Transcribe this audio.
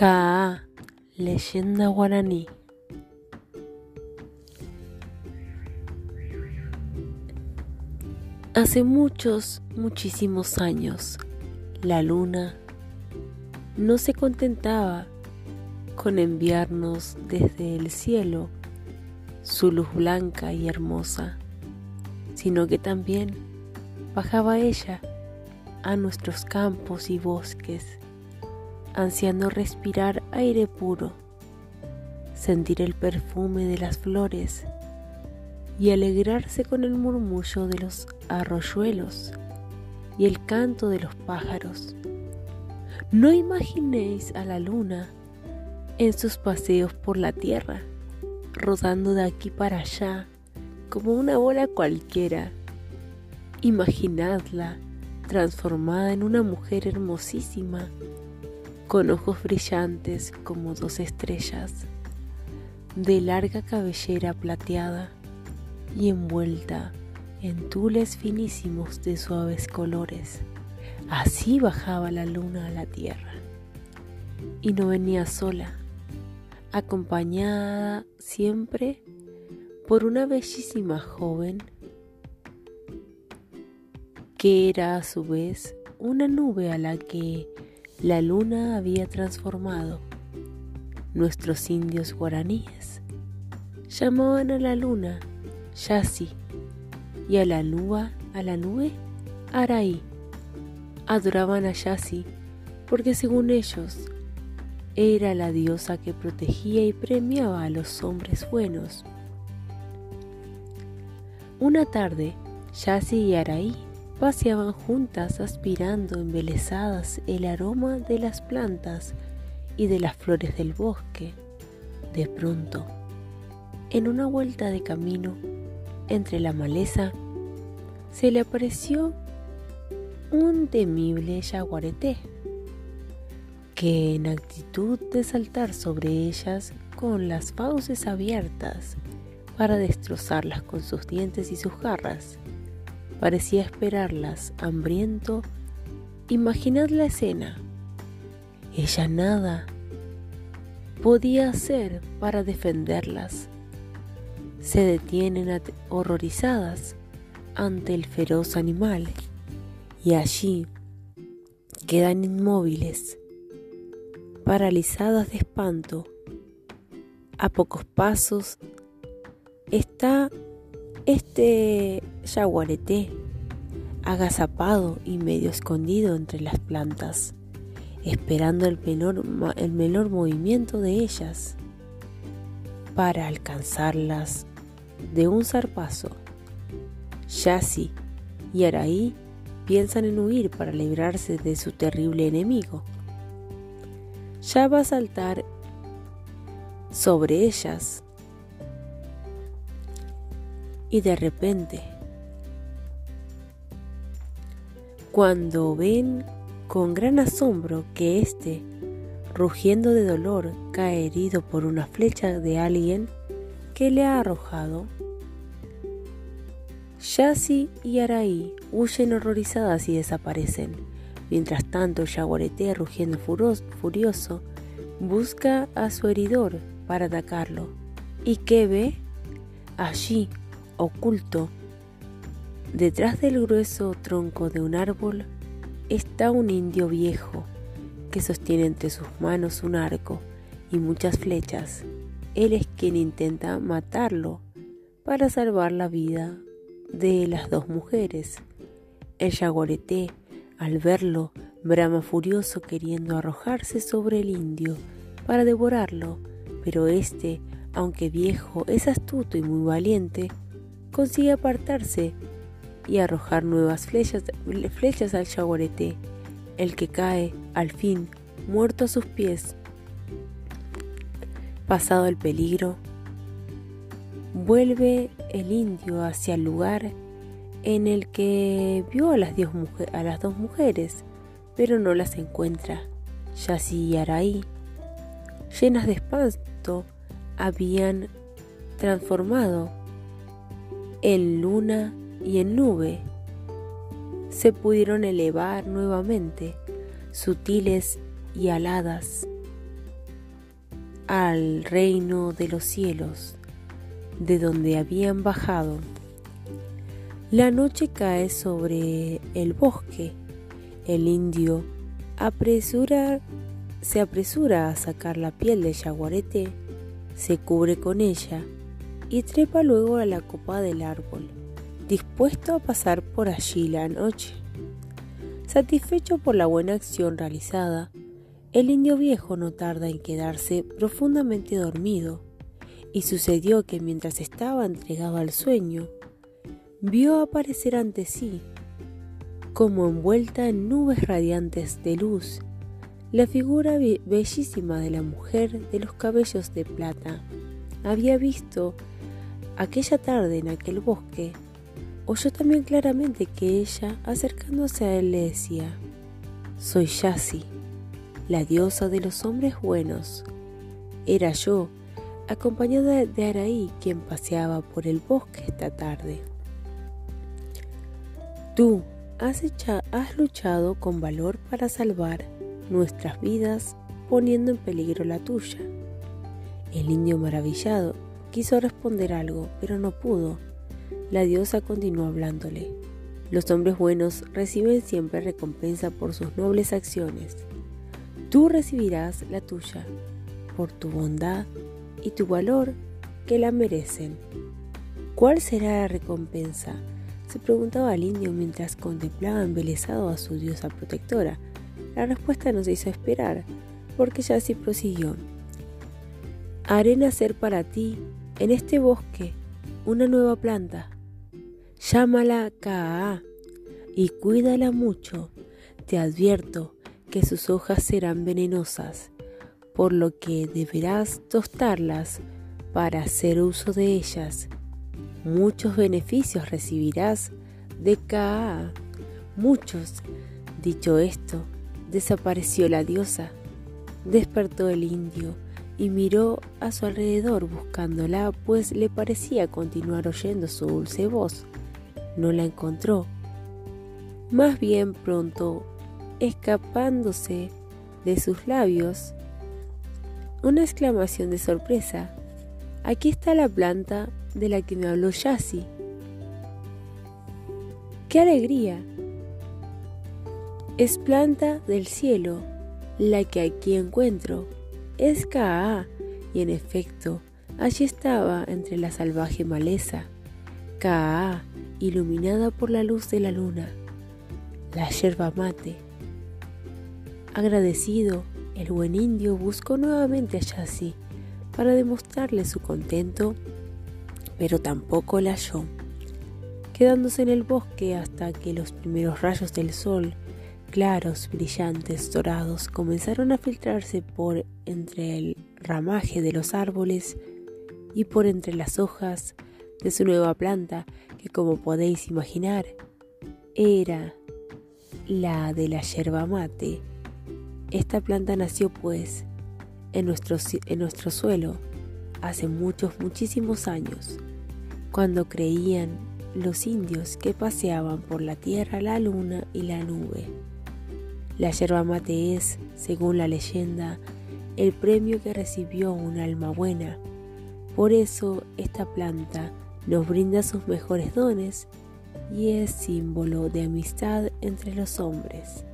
Kaa, leyenda guaraní. Hace muchos, muchísimos años, la luna no se contentaba con enviarnos desde el cielo su luz blanca y hermosa, sino que también bajaba ella a nuestros campos y bosques ansiando respirar aire puro, sentir el perfume de las flores y alegrarse con el murmullo de los arroyuelos y el canto de los pájaros. No imaginéis a la luna en sus paseos por la tierra, rodando de aquí para allá como una bola cualquiera. Imaginadla transformada en una mujer hermosísima con ojos brillantes como dos estrellas, de larga cabellera plateada y envuelta en tules finísimos de suaves colores. Así bajaba la luna a la tierra. Y no venía sola, acompañada siempre por una bellísima joven que era a su vez una nube a la que la luna había transformado. Nuestros indios guaraníes llamaban a la luna Yasi y a la nube, a la nube Araí. Adoraban a Yasi porque según ellos era la diosa que protegía y premiaba a los hombres buenos. Una tarde, Yasi y Araí paseaban juntas aspirando embelesadas el aroma de las plantas y de las flores del bosque. De pronto, en una vuelta de camino entre la maleza, se le apareció un temible yaguareté, que en actitud de saltar sobre ellas con las fauces abiertas para destrozarlas con sus dientes y sus garras, parecía esperarlas, hambriento. Imaginad la escena. Ella nada podía hacer para defenderlas. Se detienen horrorizadas ante el feroz animal y allí quedan inmóviles, paralizadas de espanto. A pocos pasos está este yaguareté, agazapado y medio escondido entre las plantas, esperando el menor, movimiento de ellas para alcanzarlas de un zarpazo. Yasi y Araí piensan en huir para librarse de su terrible enemigo. Ya va a saltar sobre ellas y de repente, cuando ven con gran asombro que éste, rugiendo de dolor, cae herido por una flecha de alguien que le ha arrojado, Yasi y Araí huyen horrorizadas y desaparecen. Mientras tanto, yaguareté, rugiendo furioso, busca a su heridor para atacarlo. ¿Y qué ve? Allí, oculto, detrás del grueso tronco de un árbol, está un indio viejo que sostiene entre sus manos un arco y muchas flechas. Él es quien intenta matarlo para salvar la vida de las dos mujeres. El yaguareté, al verlo, brama furioso queriendo arrojarse sobre el indio para devorarlo, pero este, aunque viejo, es astuto y muy valiente, consigue apartarse y arrojar nuevas flechas, flechas al yaguareté, el que cae, al fin, muerto a sus pies. Pasado el peligro, vuelve el indio hacia el lugar en el que vio a las, a las dos mujeres, pero no las encuentra. Yasi y Araí, llenas de espanto, habían transformado en luna y en nube, se pudieron elevar nuevamente, sutiles y aladas, al reino de los cielos, de donde habían bajado. La noche cae sobre el bosque. El indio apresura, se apresura a sacar la piel de yaguareté, se cubre con ella y trepa luego a la copa del árbol, dispuesto a pasar por allí la noche. Satisfecho por la buena acción realizada, el indio viejo no tarda en quedarse profundamente dormido, y sucedió que mientras estaba entregado al sueño, vio aparecer ante sí, como envuelta en nubes radiantes de luz, la figura bellísima de la mujer de los cabellos de plata. Había visto aquella tarde en aquel bosque, oyó también claramente que ella, acercándose a él, le decía, Soy Yasi, la diosa de los hombres buenos. Era yo, acompañada de Araí, quien paseaba por el bosque esta tarde. Tú has, has luchado con valor para salvar nuestras vidas poniendo en peligro la tuya. El indio maravillado quiso responder algo, pero no pudo. La diosa continuó hablándole. Los hombres buenos reciben siempre recompensa por sus nobles acciones. Tú recibirás la tuya por tu bondad y tu valor que la merecen. ¿Cuál será la recompensa? se preguntaba el indio mientras contemplaba embelesado a su diosa protectora. La respuesta no se hizo esperar, porque ya así prosiguió. Haré nacer para ti, en este bosque, una nueva planta. Llámala Kaa y cuídala mucho. Te advierto que sus hojas serán venenosas, por lo que deberás tostarlas para hacer uso de ellas muchos beneficios recibirás de Kaa. Muchos. Dicho esto, desapareció la diosa. Despertó el indio y miró a su alrededor buscándola, pues le parecía continuar oyendo su dulce voz. No la encontró. Más bien pronto, escapándose de sus labios, una exclamación de sorpresa. Aquí está la planta de la que me habló Yassi. ¡Qué alegría! Es planta del cielo, la que aquí encuentro. Es Kaa, y en efecto, allí estaba entre la salvaje maleza. Kaa, iluminada por la luz de la luna. La yerba mate. Agradecido, el buen indio buscó nuevamente a Yassi para demostrarle su contento pero tampoco la halló, quedándose en el bosque hasta que los primeros rayos del sol, claros, brillantes, dorados, comenzaron a filtrarse por entre el ramaje de los árboles y por entre las hojas de su nueva planta, que como podéis imaginar, era la de la yerba mate. Esta planta nació pues en nuestro, en nuestro suelo hace muchos, muchísimos años cuando creían los indios que paseaban por la tierra la luna y la nube. La yerba mate es, según la leyenda, el premio que recibió un alma buena. Por eso esta planta nos brinda sus mejores dones y es símbolo de amistad entre los hombres.